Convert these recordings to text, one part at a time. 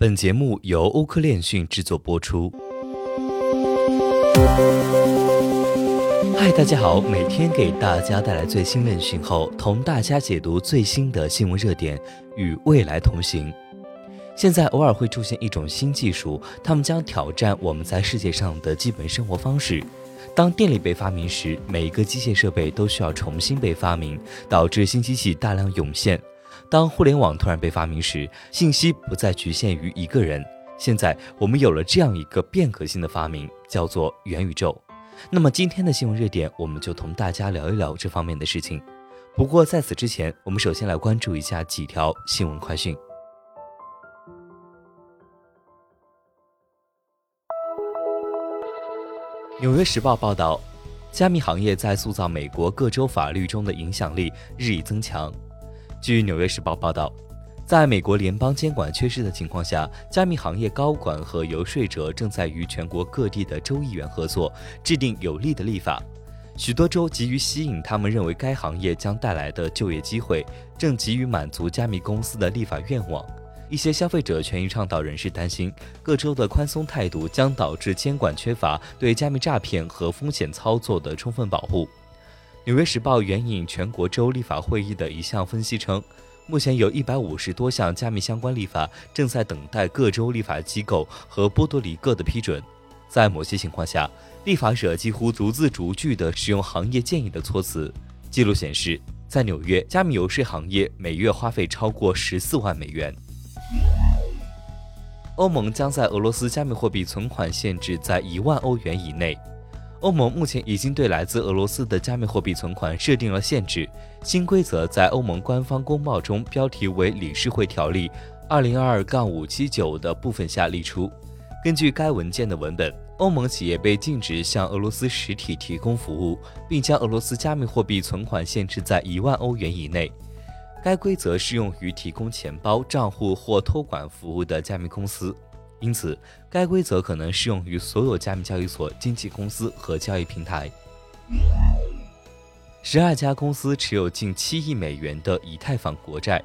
本节目由欧科链讯制作播出。嗨，大家好，每天给大家带来最新链讯后，同大家解读最新的新闻热点，与未来同行。现在偶尔会出现一种新技术，他们将挑战我们在世界上的基本生活方式。当电力被发明时，每一个机械设备都需要重新被发明，导致新机器大量涌现。当互联网突然被发明时，信息不再局限于一个人。现在我们有了这样一个变革性的发明，叫做元宇宙。那么今天的新闻热点，我们就同大家聊一聊这方面的事情。不过在此之前，我们首先来关注一下几条新闻快讯。纽约时报报道，加密行业在塑造美国各州法律中的影响力日益增强。据《纽约时报》报道，在美国联邦监管缺失的情况下，加密行业高管和游说者正在与全国各地的州议员合作，制定有利的立法。许多州急于吸引他们认为该行业将带来的就业机会，正急于满足加密公司的立法愿望。一些消费者权益倡导人士担心，各州的宽松态度将导致监管缺乏对加密诈骗和风险操作的充分保护。《纽约时报》援引全国州立法会议的一项分析称，目前有一百五十多项加密相关立法正在等待各州立法机构和波多黎各的批准。在某些情况下，立法者几乎逐字逐句地使用行业建议的措辞。记录显示，在纽约，加密游说行业每月花费超过十四万美元。欧盟将在俄罗斯加密货币存款限制在一万欧元以内。欧盟目前已经对来自俄罗斯的加密货币存款设定了限制。新规则在欧盟官方公报中标题为《理事会条例二零二二杠五七九》的部分下列出。根据该文件的文本，欧盟企业被禁止向俄罗斯实体提供服务，并将俄罗斯加密货币存款限制在一万欧元以内。该规则适用于提供钱包、账户或托管服务的加密公司。因此，该规则可能适用于所有加密交易所、经纪公司和交易平台。十二家公司持有近七亿美元的以太坊国债。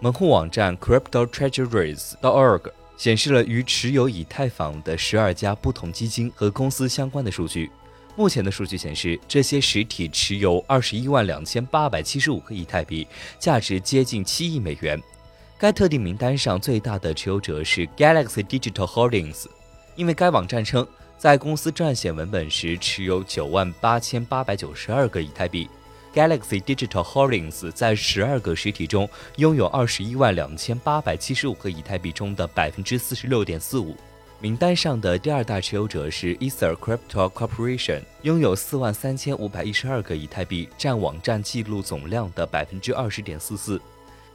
门户网站 CryptoTreasuries.org 显示了与持有以太坊的十二家不同基金和公司相关的数据。目前的数据显示，这些实体持有二十一万两千八百七十五个以太币，价值接近七亿美元。该特定名单上最大的持有者是 Galaxy Digital Holdings，因为该网站称在公司撰写文本时持有九万八千八百九十二个以太币。Galaxy Digital Holdings 在十二个实体中拥有二十一万两千八百七十五个以太币中的百分之四十六点四五。名单上的第二大持有者是 Ether Crypto Corporation，拥有四万三千五百一十二个以太币，占网站记录总量的百分之二十点四四。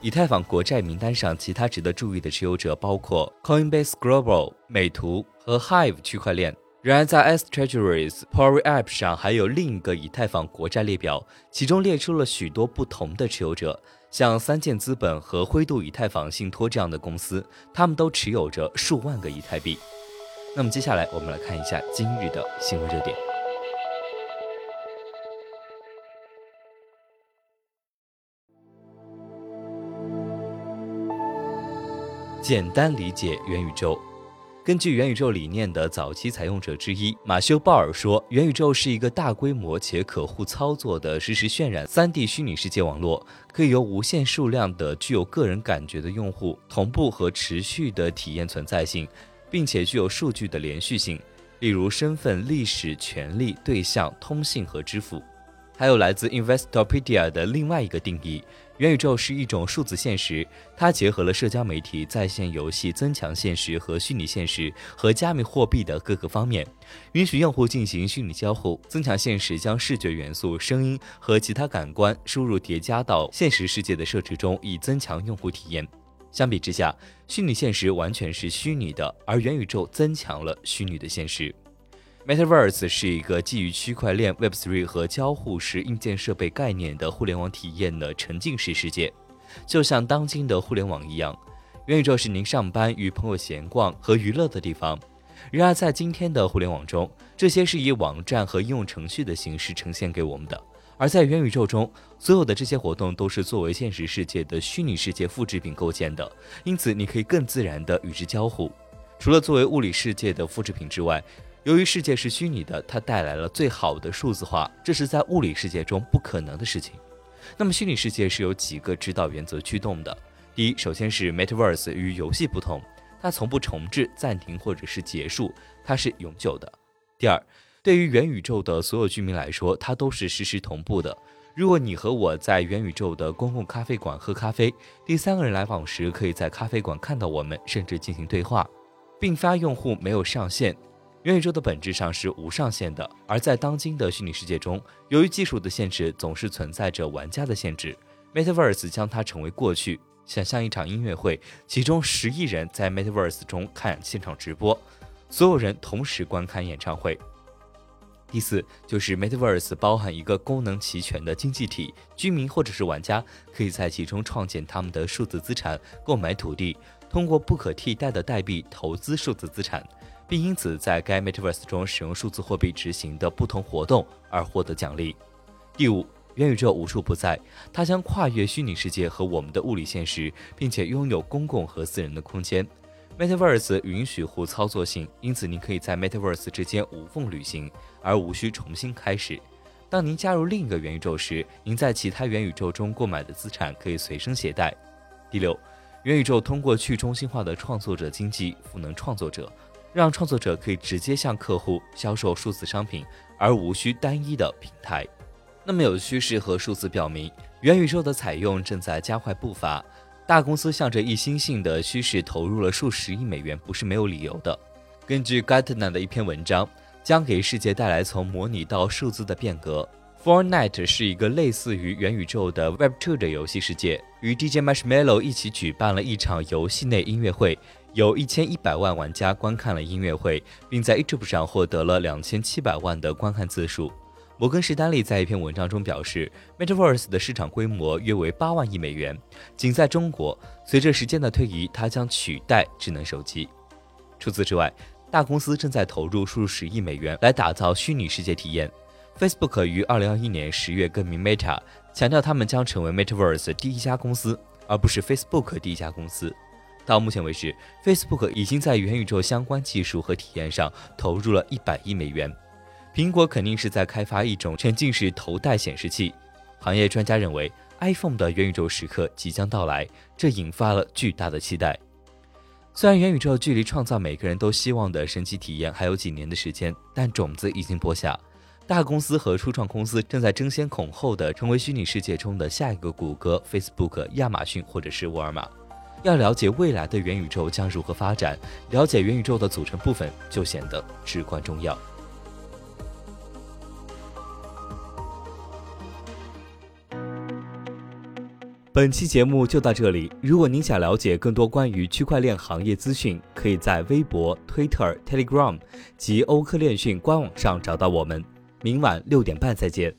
以太坊国债名单上其他值得注意的持有者包括 Coinbase Global、美图和 Hive 区块链。然而，在 S Treasuries p o r y App 上还有另一个以太坊国债列表，其中列出了许多不同的持有者，像三箭资本和灰度以太坊信托这样的公司，他们都持有着数万个以太币。那么接下来我们来看一下今日的新闻热点。简单理解元宇宙。根据元宇宙理念的早期采用者之一马修·鲍尔说，元宇宙是一个大规模且可互操作的实时渲染 3D 虚拟世界网络，可以由无限数量的具有个人感觉的用户同步和持续的体验存在性，并且具有数据的连续性，例如身份、历史、权利、对象、通信和支付。还有来自 Investopedia 的另外一个定义：元宇宙是一种数字现实，它结合了社交媒体、在线游戏、增强现实和虚拟现实和加密货币的各个方面，允许用户进行虚拟交互。增强现实将视觉元素、声音和其他感官输入叠加到现实世界的设置中，以增强用户体验。相比之下，虚拟现实完全是虚拟的，而元宇宙增强了虚拟的现实。Metaverse 是一个基于区块链、Web3 和交互式硬件设备概念的互联网体验的沉浸式世界。就像当今的互联网一样，元宇宙是您上班、与朋友闲逛和娱乐的地方。然而，在今天的互联网中，这些是以网站和应用程序的形式呈现给我们的，而在元宇宙中，所有的这些活动都是作为现实世界的虚拟世界复制品构建的，因此你可以更自然地与之交互。除了作为物理世界的复制品之外，由于世界是虚拟的，它带来了最好的数字化，这是在物理世界中不可能的事情。那么，虚拟世界是由几个指导原则驱动的。第一，首先是 Metaverse 与游戏不同，它从不重置、暂停或者是结束，它是永久的。第二，对于元宇宙的所有居民来说，它都是实时同步的。如果你和我在元宇宙的公共咖啡馆喝咖啡，第三个人来访时可以在咖啡馆看到我们，甚至进行对话，并发用户没有上限。元宇宙的本质上是无上限的，而在当今的虚拟世界中，由于技术的限制，总是存在着玩家的限制。Metaverse 将它成为过去，想象一场音乐会，其中十亿人在 Metaverse 中看现场直播，所有人同时观看演唱会。第四，就是 Metaverse 包含一个功能齐全的经济体，居民或者是玩家可以在其中创建他们的数字资产，购买土地，通过不可替代的代币投资数字资产，并因此在该 Metaverse 中使用数字货币执行的不同活动而获得奖励。第五，元宇宙无处不在，它将跨越虚拟世界和我们的物理现实，并且拥有公共和私人的空间。Metaverse 允许互操作性，因此您可以在 Metaverse 之间无缝旅行，而无需重新开始。当您加入另一个元宇宙时，您在其他元宇宙中购买的资产可以随身携带。第六，元宇宙通过去中心化的创作者经济赋能创作者，让创作者可以直接向客户销售数字商品，而无需单一的平台。那么有趋势和数字表明，元宇宙的采用正在加快步伐。大公司向着一新性的趋势投入了数十亿美元，不是没有理由的。根据 Gartner 的一篇文章，将给世界带来从模拟到数字的变革。Fortnite 是一个类似于元宇宙的 Web2 的游戏世界，与 DJ Marshmello 一起举办了一场游戏内音乐会，有一千一百万玩家观看了音乐会，并在 YouTube 上获得了两千七百万的观看次数。摩根士丹利在一篇文章中表示，Metaverse 的市场规模约为八万亿美元。仅在中国，随着时间的推移，它将取代智能手机。除此之外，大公司正在投入数十亿美元来打造虚拟世界体验。Facebook 于二零二一年十月更名 Meta，强调他们将成为 Metaverse 第一家公司，而不是 Facebook 第一家公司。到目前为止，Facebook 已经在元宇宙相关技术和体验上投入了一百亿美元。苹果肯定是在开发一种沉浸式头戴显示器。行业专家认为，iPhone 的元宇宙时刻即将到来，这引发了巨大的期待。虽然元宇宙距离创造每个人都希望的神奇体验还有几年的时间，但种子已经播下。大公司和初创公司正在争先恐后的成为虚拟世界中的下一个谷歌、Facebook、亚马逊或者是沃尔玛。要了解未来的元宇宙将如何发展，了解元宇宙的组成部分就显得至关重要。本期节目就到这里。如果您想了解更多关于区块链行业资讯，可以在微博、Twitter、Telegram 及欧科链讯官网上找到我们。明晚六点半再见。